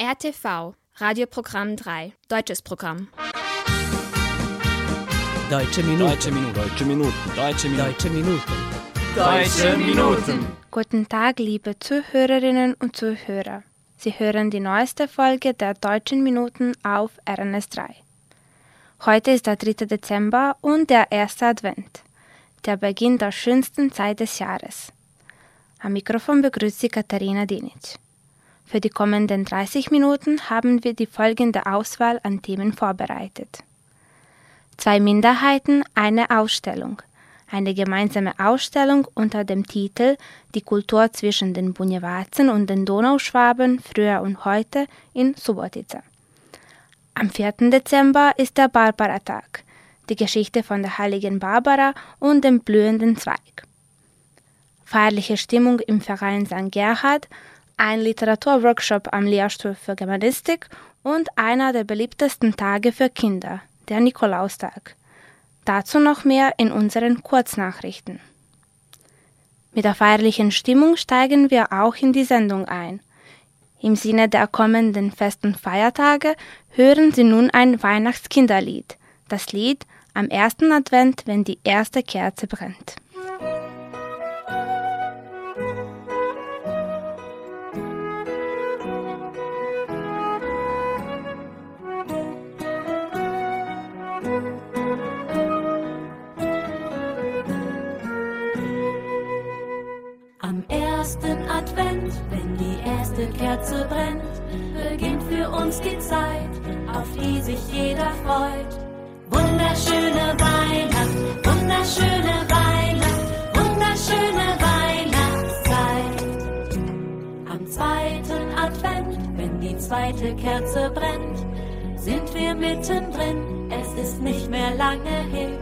RTV, Radioprogramm 3, deutsches Programm. Deutsche Minuten. Deutsche Minuten. Deutsche Minuten. Deutsche Minuten. Deutsche Minuten. Deutsche Minuten. Guten Tag, liebe Zuhörerinnen und Zuhörer. Sie hören die neueste Folge der Deutschen Minuten auf RNS3. Heute ist der 3. Dezember und der erste Advent, der Beginn der schönsten Zeit des Jahres. Am Mikrofon begrüßt sie Katharina Dinic. Für die kommenden 30 Minuten haben wir die folgende Auswahl an Themen vorbereitet. Zwei Minderheiten, eine Ausstellung. Eine gemeinsame Ausstellung unter dem Titel Die Kultur zwischen den Bunjewazen und den Donauschwaben früher und heute in Subotica. Am 4. Dezember ist der Barbara-Tag, die Geschichte von der heiligen Barbara und dem blühenden Zweig. Feierliche Stimmung im Verein St. Gerhard ein Literaturworkshop am Lehrstuhl für Germanistik und einer der beliebtesten Tage für Kinder, der Nikolaustag. Dazu noch mehr in unseren Kurznachrichten. Mit der feierlichen Stimmung steigen wir auch in die Sendung ein. Im Sinne der kommenden festen Feiertage hören Sie nun ein Weihnachtskinderlied, das Lied am ersten Advent, wenn die erste Kerze brennt. Ersten Advent, wenn die erste Kerze brennt, beginnt für uns die Zeit, auf die sich jeder freut. Wunderschöne Weihnacht, wunderschöne Weihnacht, wunderschöne Weihnachtszeit. Am zweiten Advent, wenn die zweite Kerze brennt, sind wir mittendrin, es ist nicht mehr lange hin.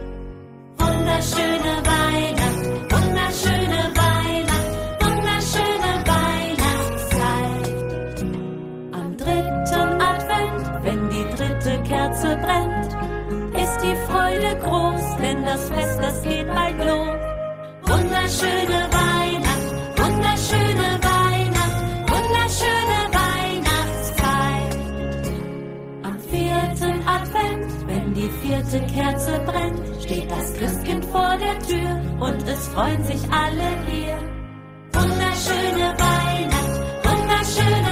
Wunderschöne Weihnacht, wunderschöne Weihnacht, Kerze brennt, ist die Freude groß, denn das Fest, das geht bald los. Wunderschöne Weihnacht, wunderschöne Weihnacht, wunderschöne Weihnachtszeit. Am vierten Advent, wenn die vierte Kerze brennt, steht das Christkind vor der Tür und es freuen sich alle hier. Wunderschöne Weihnacht, wunderschöne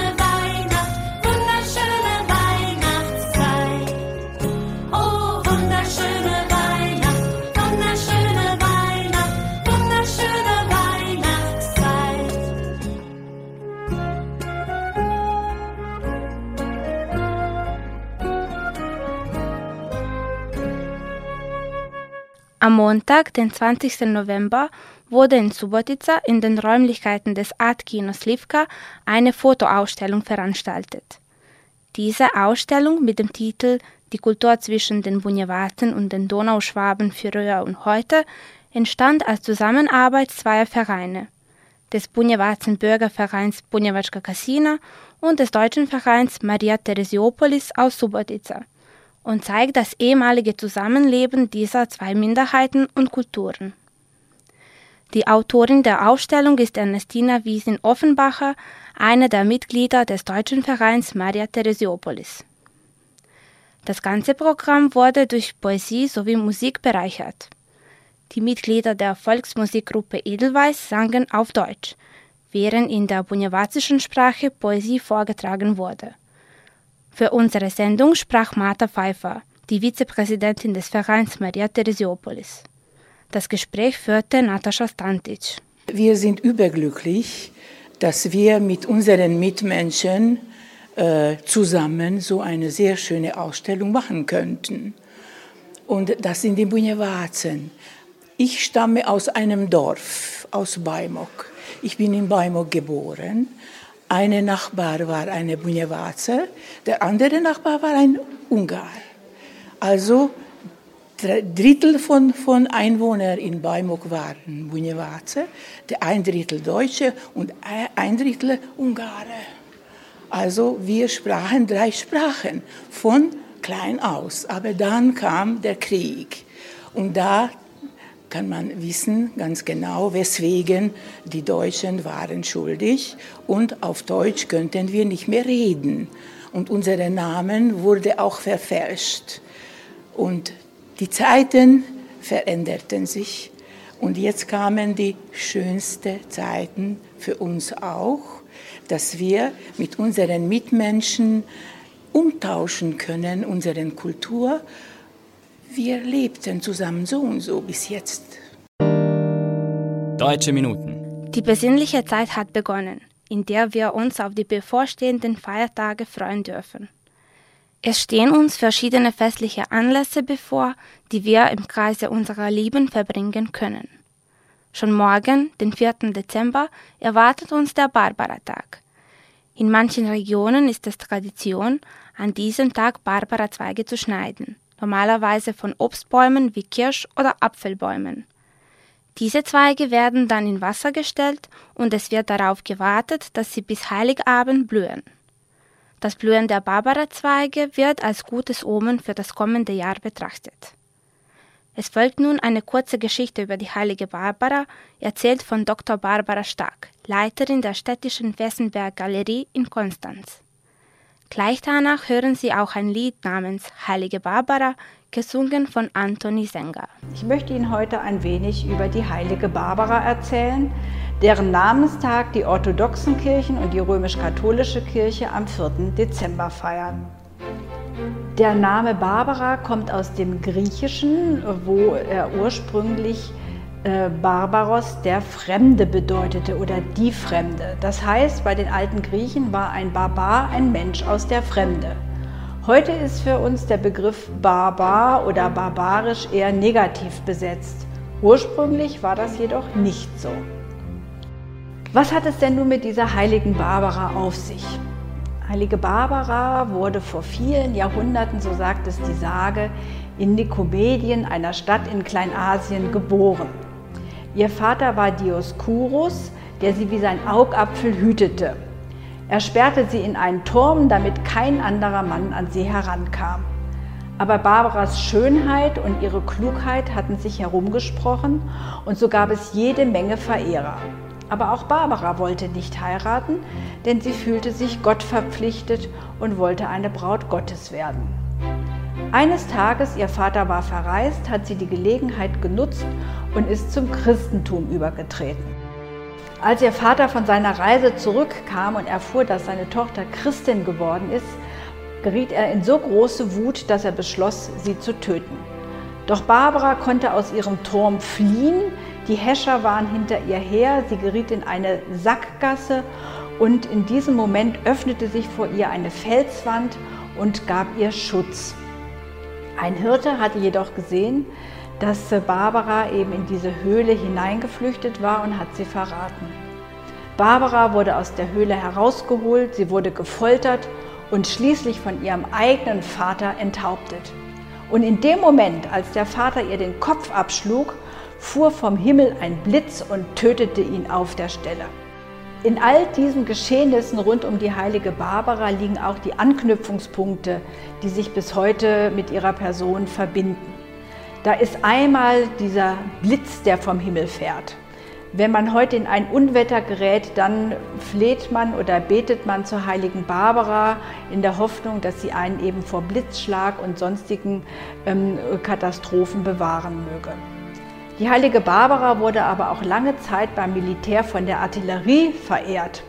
Am Montag, den 20. November, wurde in Subotica in den Räumlichkeiten des Art-Kinos Livka eine Fotoausstellung veranstaltet. Diese Ausstellung mit dem Titel Die Kultur zwischen den Bunjewaten und den Donauschwaben früher und heute entstand als Zusammenarbeit zweier Vereine, des Bunjewazen Bürgervereins Bunjewačka Kasina und des deutschen Vereins Maria Theresiopolis aus Subotica und zeigt das ehemalige Zusammenleben dieser zwei Minderheiten und Kulturen. Die Autorin der Ausstellung ist Ernestina Wiesin-Offenbacher, eine der Mitglieder des deutschen Vereins Maria Theresiopolis. Das ganze Programm wurde durch Poesie sowie Musik bereichert. Die Mitglieder der Volksmusikgruppe Edelweiss sangen auf Deutsch, während in der bunjewazischen Sprache Poesie vorgetragen wurde. Für unsere Sendung sprach Martha Pfeiffer, die Vizepräsidentin des Vereins Maria Theresiopolis. Das Gespräch führte Natascha Stantic. Wir sind überglücklich, dass wir mit unseren Mitmenschen äh, zusammen so eine sehr schöne Ausstellung machen könnten. Und das sind die Bunjewazen. Ich stamme aus einem Dorf, aus Baimok. Ich bin in Baimok geboren. Eine Nachbar war eine Bunjewaze, der andere Nachbar war ein Ungar. Also Drittel von, von Einwohnern in Baimok waren Bunjewaze, ein Drittel Deutsche und ein Drittel Ungare. Also wir sprachen drei Sprachen von klein aus. Aber dann kam der Krieg und da kann man wissen ganz genau, weswegen die Deutschen waren schuldig und auf Deutsch könnten wir nicht mehr reden. Und unser Namen wurde auch verfälscht. Und die Zeiten veränderten sich und jetzt kamen die schönsten Zeiten für uns auch, dass wir mit unseren Mitmenschen umtauschen können, unsere Kultur. Wir lebten zusammen so und so bis jetzt. Deutsche Minuten. Die besinnliche Zeit hat begonnen, in der wir uns auf die bevorstehenden Feiertage freuen dürfen. Es stehen uns verschiedene festliche Anlässe bevor, die wir im Kreise unserer Lieben verbringen können. Schon morgen, den 4. Dezember, erwartet uns der Barbara-Tag. In manchen Regionen ist es Tradition, an diesem Tag Barbara-Zweige zu schneiden, normalerweise von Obstbäumen wie Kirsch- oder Apfelbäumen. Diese Zweige werden dann in Wasser gestellt und es wird darauf gewartet, dass sie bis Heiligabend blühen. Das Blühen der Barbara-Zweige wird als gutes Omen für das kommende Jahr betrachtet. Es folgt nun eine kurze Geschichte über die heilige Barbara, erzählt von Dr. Barbara Stark, Leiterin der städtischen Wessenberg Galerie in Konstanz. Gleich danach hören Sie auch ein Lied namens Heilige Barbara, gesungen von Anthony Sänger. Ich möchte Ihnen heute ein wenig über die heilige Barbara erzählen, deren Namenstag die orthodoxen Kirchen und die römisch-katholische Kirche am 4. Dezember feiern. Der Name Barbara kommt aus dem Griechischen, wo er ursprünglich Barbaros der Fremde bedeutete oder die Fremde. Das heißt, bei den alten Griechen war ein Barbar ein Mensch aus der Fremde. Heute ist für uns der Begriff Barbar oder barbarisch eher negativ besetzt. Ursprünglich war das jedoch nicht so. Was hat es denn nun mit dieser heiligen Barbara auf sich? Heilige Barbara wurde vor vielen Jahrhunderten, so sagt es die Sage, in Nikomedien, einer Stadt in Kleinasien, geboren. Ihr Vater war Dioskurus, der sie wie sein Augapfel hütete. Er sperrte sie in einen Turm, damit kein anderer Mann an sie herankam. Aber Barbaras Schönheit und ihre Klugheit hatten sich herumgesprochen und so gab es jede Menge Verehrer. Aber auch Barbara wollte nicht heiraten, denn sie fühlte sich Gott verpflichtet und wollte eine Braut Gottes werden. Eines Tages, ihr Vater war verreist, hat sie die Gelegenheit genutzt und ist zum Christentum übergetreten. Als ihr Vater von seiner Reise zurückkam und erfuhr, dass seine Tochter Christin geworden ist, geriet er in so große Wut, dass er beschloss, sie zu töten. Doch Barbara konnte aus ihrem Turm fliehen, die Häscher waren hinter ihr her, sie geriet in eine Sackgasse und in diesem Moment öffnete sich vor ihr eine Felswand und gab ihr Schutz. Ein Hirte hatte jedoch gesehen, dass Barbara eben in diese Höhle hineingeflüchtet war und hat sie verraten. Barbara wurde aus der Höhle herausgeholt, sie wurde gefoltert und schließlich von ihrem eigenen Vater enthauptet. Und in dem Moment, als der Vater ihr den Kopf abschlug, fuhr vom Himmel ein Blitz und tötete ihn auf der Stelle. In all diesen Geschehnissen rund um die heilige Barbara liegen auch die Anknüpfungspunkte, die sich bis heute mit ihrer Person verbinden. Da ist einmal dieser Blitz, der vom Himmel fährt. Wenn man heute in ein Unwetter gerät, dann fleht man oder betet man zur heiligen Barbara in der Hoffnung, dass sie einen eben vor Blitzschlag und sonstigen ähm, Katastrophen bewahren möge. Die heilige Barbara wurde aber auch lange Zeit beim Militär von der Artillerie verehrt.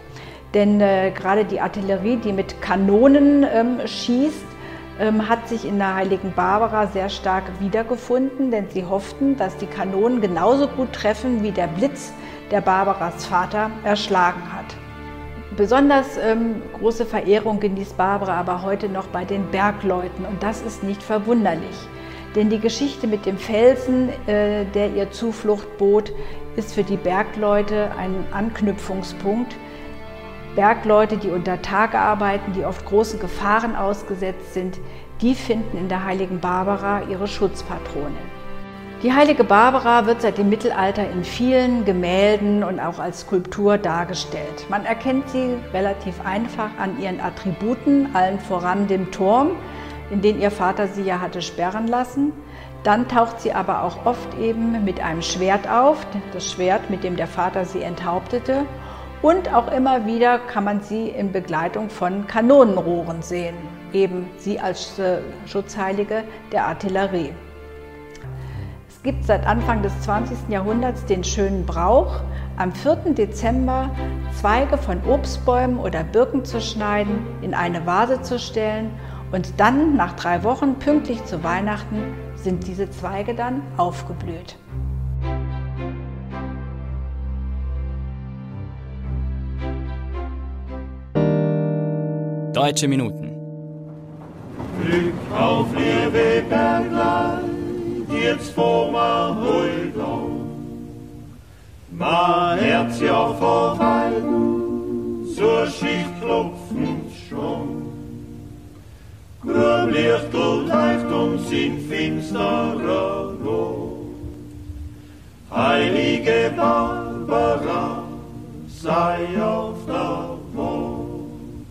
Denn äh, gerade die Artillerie, die mit Kanonen ähm, schießt, ähm, hat sich in der heiligen Barbara sehr stark wiedergefunden, denn sie hofften, dass die Kanonen genauso gut treffen, wie der Blitz, der Barbaras Vater erschlagen hat. Besonders ähm, große Verehrung genießt Barbara aber heute noch bei den Bergleuten und das ist nicht verwunderlich. Denn die Geschichte mit dem Felsen, äh, der ihr Zuflucht bot, ist für die Bergleute ein Anknüpfungspunkt. Bergleute, die unter Tage arbeiten, die oft großen Gefahren ausgesetzt sind, die finden in der heiligen Barbara ihre Schutzpatronin. Die heilige Barbara wird seit dem Mittelalter in vielen Gemälden und auch als Skulptur dargestellt. Man erkennt sie relativ einfach an ihren Attributen, allen voran dem Turm, in den ihr Vater sie ja hatte sperren lassen. Dann taucht sie aber auch oft eben mit einem Schwert auf, das Schwert, mit dem der Vater sie enthauptete. Und auch immer wieder kann man sie in Begleitung von Kanonenrohren sehen, eben sie als äh, Schutzheilige der Artillerie. Es gibt seit Anfang des 20. Jahrhunderts den schönen Brauch, am 4. Dezember Zweige von Obstbäumen oder Birken zu schneiden, in eine Vase zu stellen und dann nach drei Wochen pünktlich zu Weihnachten sind diese Zweige dann aufgeblüht. Deutsche Minuten. Glück auf Liebe Berglein, jetzt vor ma Huldau. Ma Herz ja verweiden, zur Schicht klopfend schon. Gröblichtel leicht uns in finsterer Not. Heilige Barbara, sei auf der Mond.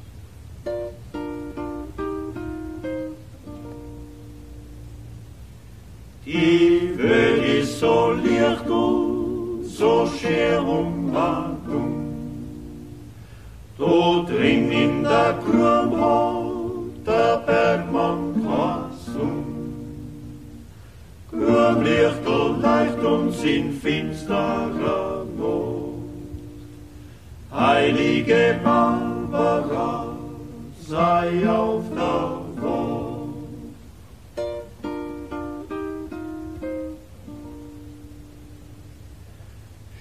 Die Welt ist so licht und so scher um Dort drin in der Grünhaut uns in finsterer Not. Heilige Barbara, sei auf der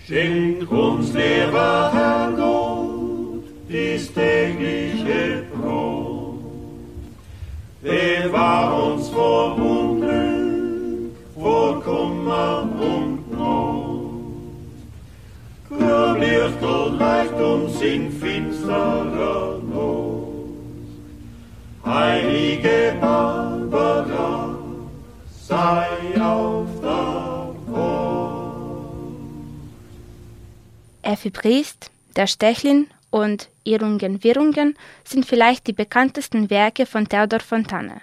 Schenk uns, lieber Herr Gott, dies tägliche Brot. Bewahr uns vor Unglück, vor Kummer und Lichtel leicht uns in finsterer Not. Heilige Barbara, sei auf Effi Briest, Der Stechlin und Irrungen Wirrungen sind vielleicht die bekanntesten Werke von Theodor Fontane,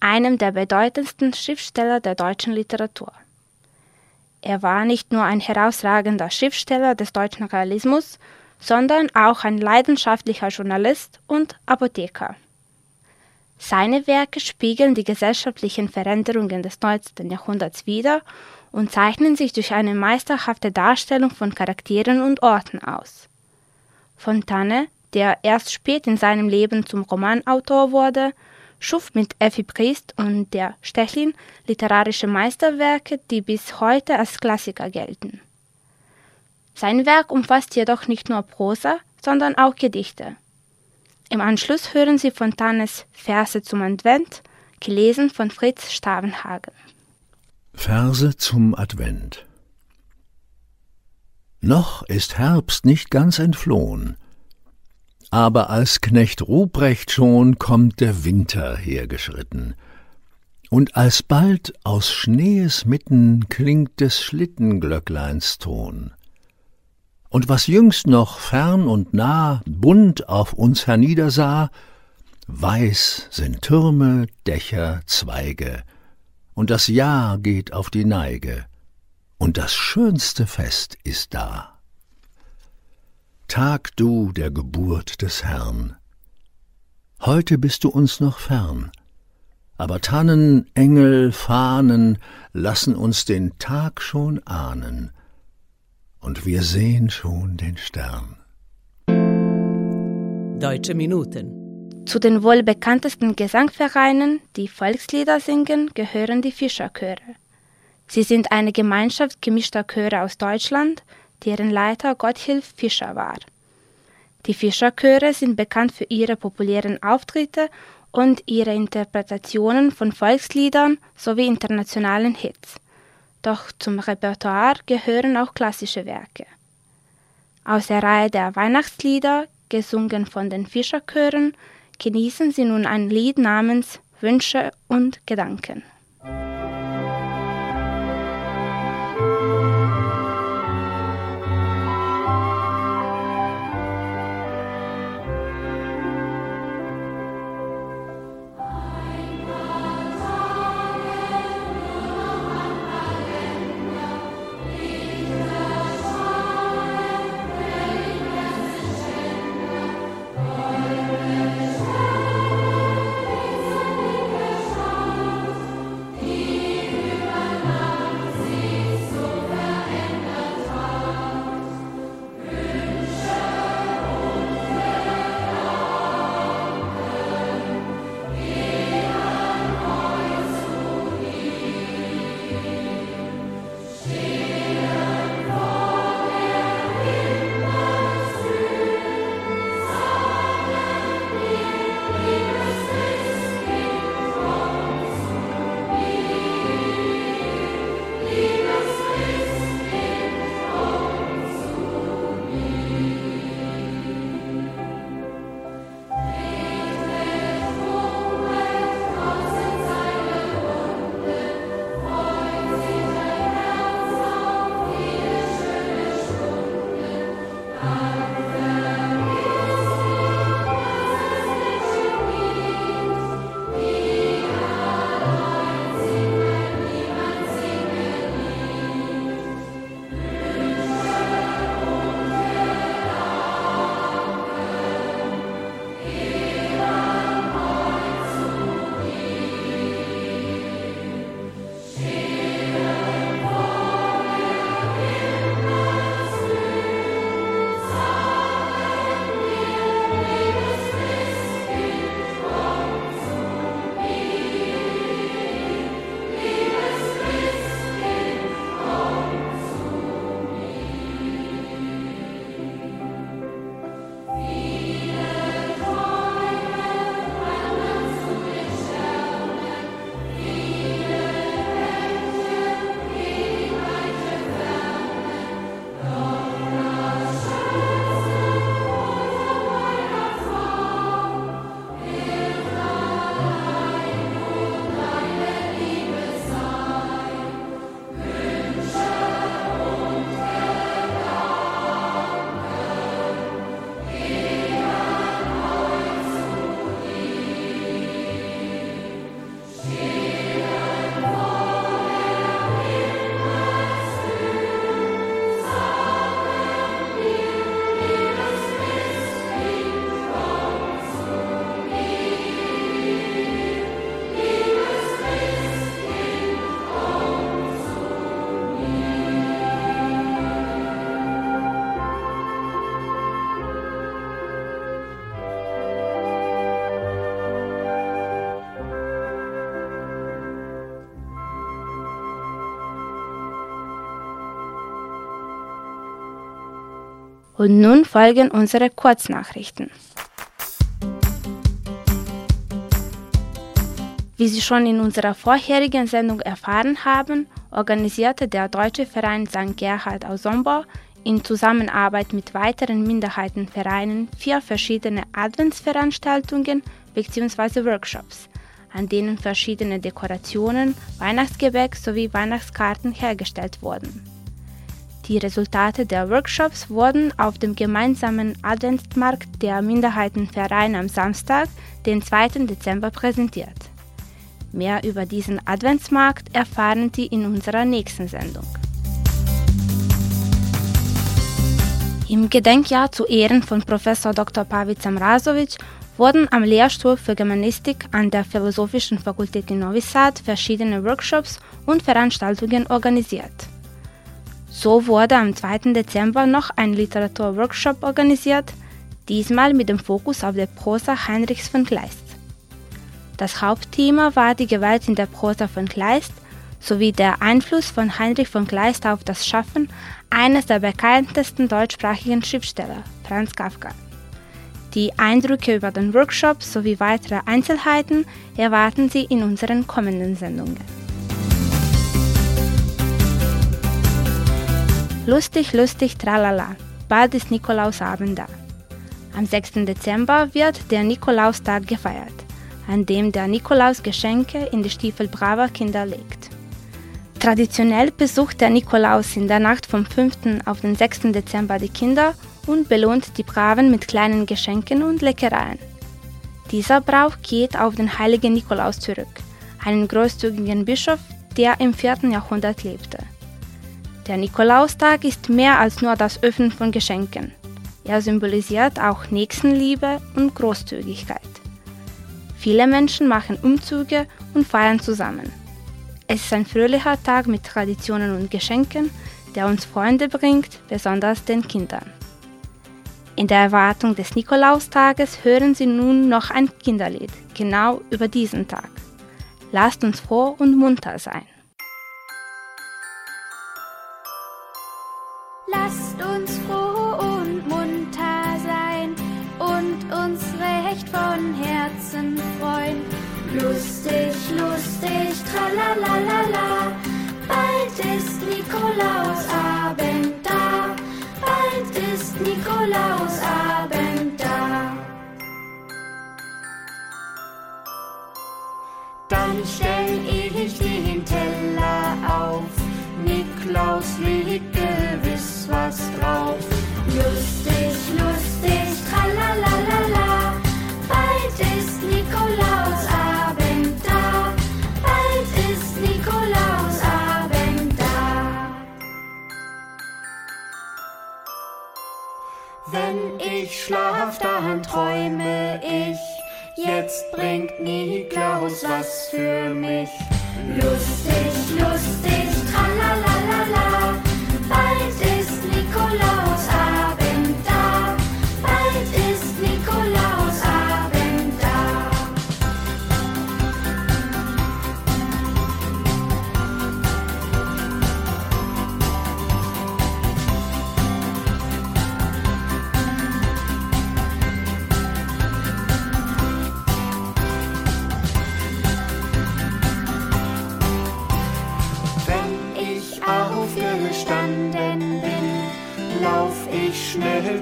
einem der bedeutendsten Schriftsteller der deutschen Literatur. Er war nicht nur ein herausragender Schriftsteller des deutschen Realismus, sondern auch ein leidenschaftlicher Journalist und Apotheker. Seine Werke spiegeln die gesellschaftlichen Veränderungen des 19. Jahrhunderts wider und zeichnen sich durch eine meisterhafte Darstellung von Charakteren und Orten aus. Fontane, der erst spät in seinem Leben zum Romanautor wurde, schuf mit Effi Priest und der Stechlin literarische Meisterwerke, die bis heute als Klassiker gelten. Sein Werk umfasst jedoch nicht nur Prosa, sondern auch Gedichte. Im Anschluss hören Sie Fontanes Verse zum Advent, gelesen von Fritz Stavenhagen. Verse zum Advent Noch ist Herbst nicht ganz entflohen, aber als Knecht Ruprecht schon kommt der Winter hergeschritten, und alsbald aus Schnees mitten klingt des Schlittenglöckleins Ton. Und was jüngst noch fern und nah bunt auf uns herniedersah, weiß sind Türme, Dächer, Zweige, und das Jahr geht auf die Neige, und das schönste Fest ist da. Tag du der Geburt des Herrn. Heute bist du uns noch fern, aber Tannen, Engel, Fahnen lassen uns den Tag schon ahnen, und wir sehen schon den Stern. Deutsche Minuten zu den wohl bekanntesten Gesangvereinen, die Volkslieder singen, gehören die Fischerchöre. Sie sind eine Gemeinschaft gemischter Chöre aus Deutschland, deren Leiter Gotthilf Fischer war. Die Fischerchöre sind bekannt für ihre populären Auftritte und ihre Interpretationen von Volksliedern sowie internationalen Hits. Doch zum Repertoire gehören auch klassische Werke. Aus der Reihe der Weihnachtslieder, gesungen von den Fischerchören, genießen Sie nun ein Lied namens Wünsche und Gedanken. Und nun folgen unsere Kurznachrichten. Wie Sie schon in unserer vorherigen Sendung erfahren haben, organisierte der Deutsche Verein St. Gerhard aus Sombor in Zusammenarbeit mit weiteren Minderheitenvereinen vier verschiedene Adventsveranstaltungen bzw. Workshops, an denen verschiedene Dekorationen, Weihnachtsgebäck sowie Weihnachtskarten hergestellt wurden. Die Resultate der Workshops wurden auf dem gemeinsamen Adventsmarkt der Minderheitenvereine am Samstag, den 2. Dezember, präsentiert. Mehr über diesen Adventsmarkt erfahren Sie in unserer nächsten Sendung. Im Gedenkjahr zu Ehren von Professor Dr. Pavica Mrazovic wurden am Lehrstuhl für Germanistik an der Philosophischen Fakultät in Novi Sad verschiedene Workshops und Veranstaltungen organisiert. So wurde am 2. Dezember noch ein Literaturworkshop organisiert, diesmal mit dem Fokus auf der Prosa Heinrichs von Kleist. Das Hauptthema war die Gewalt in der Prosa von Kleist sowie der Einfluss von Heinrich von Kleist auf das Schaffen eines der bekanntesten deutschsprachigen Schriftsteller, Franz Kafka. Die Eindrücke über den Workshop sowie weitere Einzelheiten erwarten Sie in unseren kommenden Sendungen. Lustig, lustig, tralala. Bald ist Nikolausabend da. Am 6. Dezember wird der Nikolaustag gefeiert, an dem der Nikolaus Geschenke in die Stiefel braver Kinder legt. Traditionell besucht der Nikolaus in der Nacht vom 5. auf den 6. Dezember die Kinder und belohnt die Braven mit kleinen Geschenken und Leckereien. Dieser Brauch geht auf den heiligen Nikolaus zurück, einen großzügigen Bischof, der im 4. Jahrhundert lebte. Der Nikolaustag ist mehr als nur das Öffnen von Geschenken. Er symbolisiert auch Nächstenliebe und Großzügigkeit. Viele Menschen machen Umzüge und feiern zusammen. Es ist ein fröhlicher Tag mit Traditionen und Geschenken, der uns Freunde bringt, besonders den Kindern. In der Erwartung des Nikolaustages hören Sie nun noch ein Kinderlied, genau über diesen Tag. Lasst uns froh und munter sein. Lasst uns froh und munter sein und uns recht von Herzen freuen. Lustig, lustig, tralalala, bald ist Nikolausabend da, bald ist Nikolausabend da. Dann dann träume ich, jetzt bringt Niklaus was für mich. Lustig, lustig, tralalala, bald ist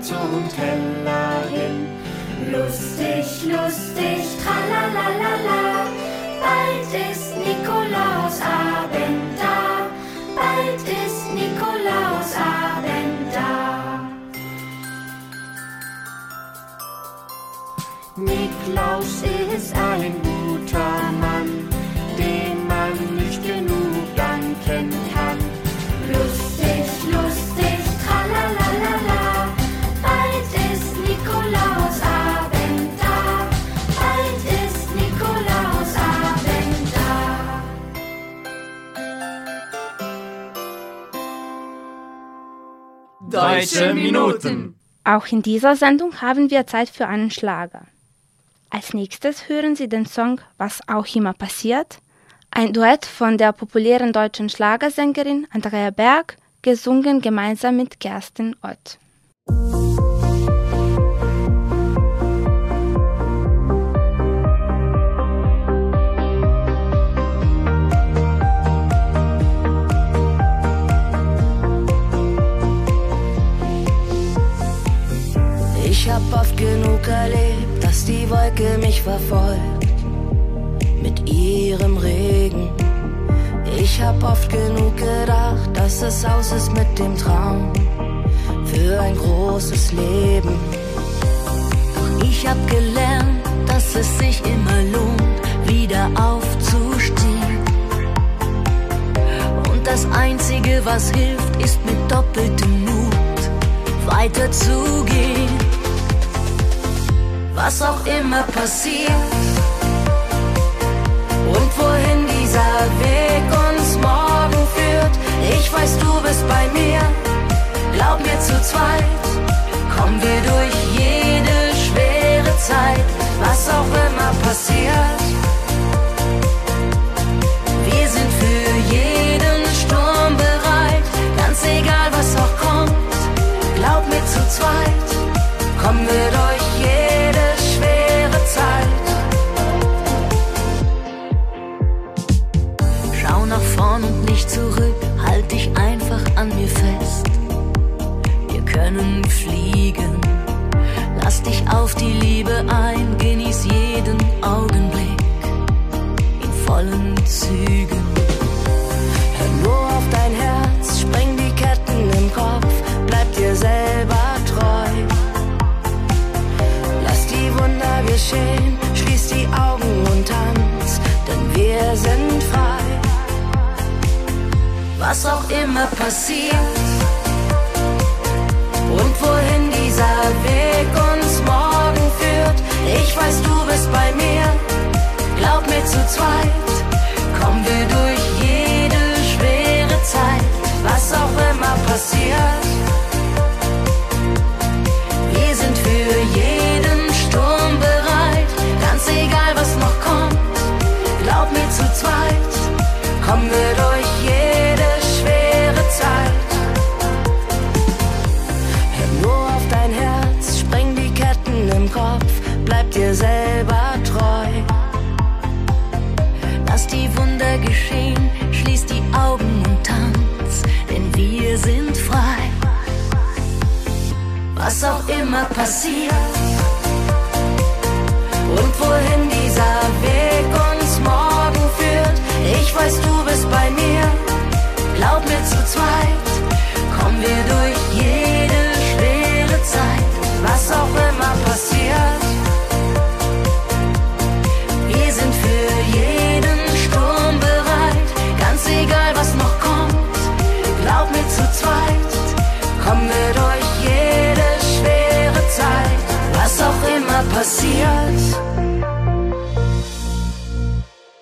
zum Teller hin. Lustig, lustig, tralalala, bald ist Nikolausabend da, bald ist Nikolausabend da. Niklaus ist ein Deutsche Minuten. Auch in dieser Sendung haben wir Zeit für einen Schlager. Als nächstes hören Sie den Song Was auch immer passiert, ein Duett von der populären deutschen Schlagersängerin Andrea Berg, gesungen gemeinsam mit Kerstin Ott. War voll mit ihrem Regen. Ich hab oft genug gedacht, dass es aus ist mit dem Traum für ein großes Leben. Doch ich hab gelernt, dass es sich immer lohnt, wieder aufzustehen. Und das Einzige, was hilft, ist mit doppeltem Mut weiterzugehen. Was auch immer passiert und wohin dieser Weg uns morgen führt. Ich weiß, du bist bei mir, glaub mir zu zweit, kommen wir durch jede schwere Zeit, was auch immer passiert. Wir sind für jeden Sturm bereit, ganz egal was auch kommt, glaub mir zu zweit, kommen wir durch fest. Wir können fliegen, lass dich auf die Liebe ein, genieß jeden Augenblick in vollen Zügen. Hör nur auf dein Herz, spreng die Ketten im Kopf, bleib dir selber treu. Lass die Wunder geschehen, schließ die Augen und tanz, denn wir sind frei. Was auch immer passiert ich weiß, du bist bei mir, glaub mir zu zweit, kommen wir durch jede schwere Zeit, was auch immer passiert. Wir sind für jeden Sturm bereit, ganz egal was noch kommt. Glaub mir zu zweit, kommen wir durch jede was auch immer passiert. Und wohin dieser Weg uns morgen führt, ich weiß, du bist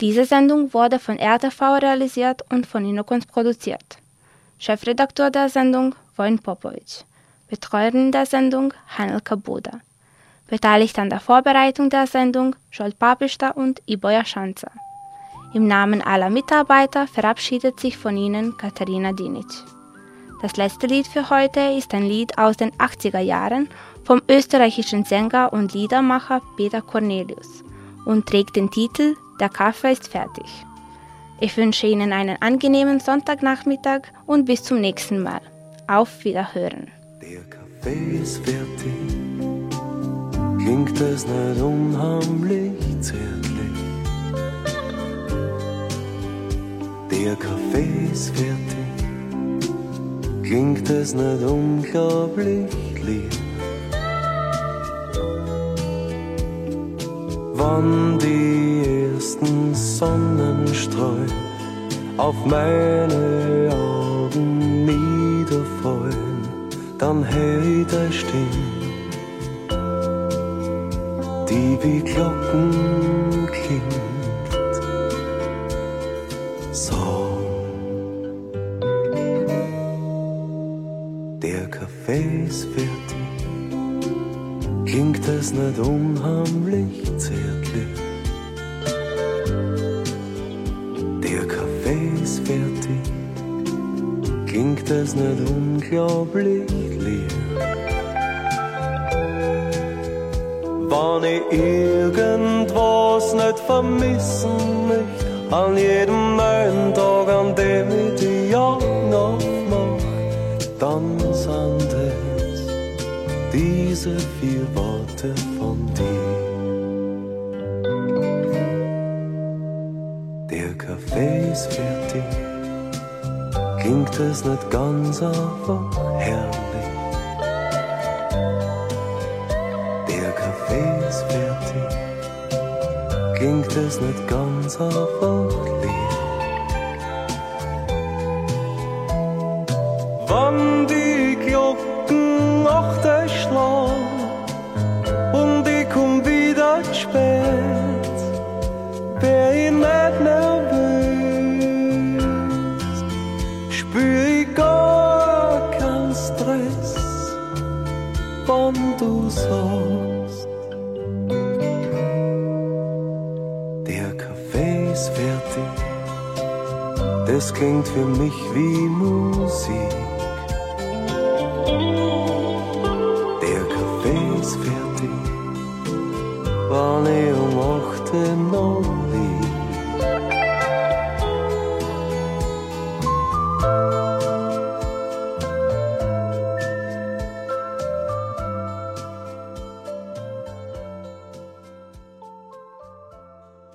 Diese Sendung wurde von RTV realisiert und von Inokons produziert. Chefredakteur der Sendung Wojn Popovic. Betreuerin der Sendung Hanelka Buda. Beteiligt an der Vorbereitung der Sendung Jolt Papista und Iboja Schanzer. Im Namen aller Mitarbeiter verabschiedet sich von Ihnen Katharina Dinic. Das letzte Lied für heute ist ein Lied aus den 80er Jahren vom österreichischen Sänger und Liedermacher Peter Cornelius und trägt den Titel Der Kaffee ist fertig. Ich wünsche Ihnen einen angenehmen Sonntagnachmittag und bis zum nächsten Mal. Auf Wiederhören. Der Kaffee ist fertig, klingt es nicht unheimlich zärtlich. Der Kaffee ist fertig, klingt es nicht unglaublich lieb. Wann die ersten Sonnenstrahlen auf meine Augen niederfallen, dann ich deine Stimme, die wie Glocken klingt. So, der Kaffee ist fertig, klingt es nicht unheimlich zärtlich. Klingt es nicht unglaublich leer. Wann ich irgendwas nicht vermissen möchte, an jedem neuen Tag, an dem ich die Augen aufmach, dann sind es diese vier Worte klingt es nicht ganz einfach herrlich. Der Kaffee ist fertig, klingt es nicht ganz einfach leer. Wann sagst, der Kaffee ist fertig, das klingt für mich wie Musik.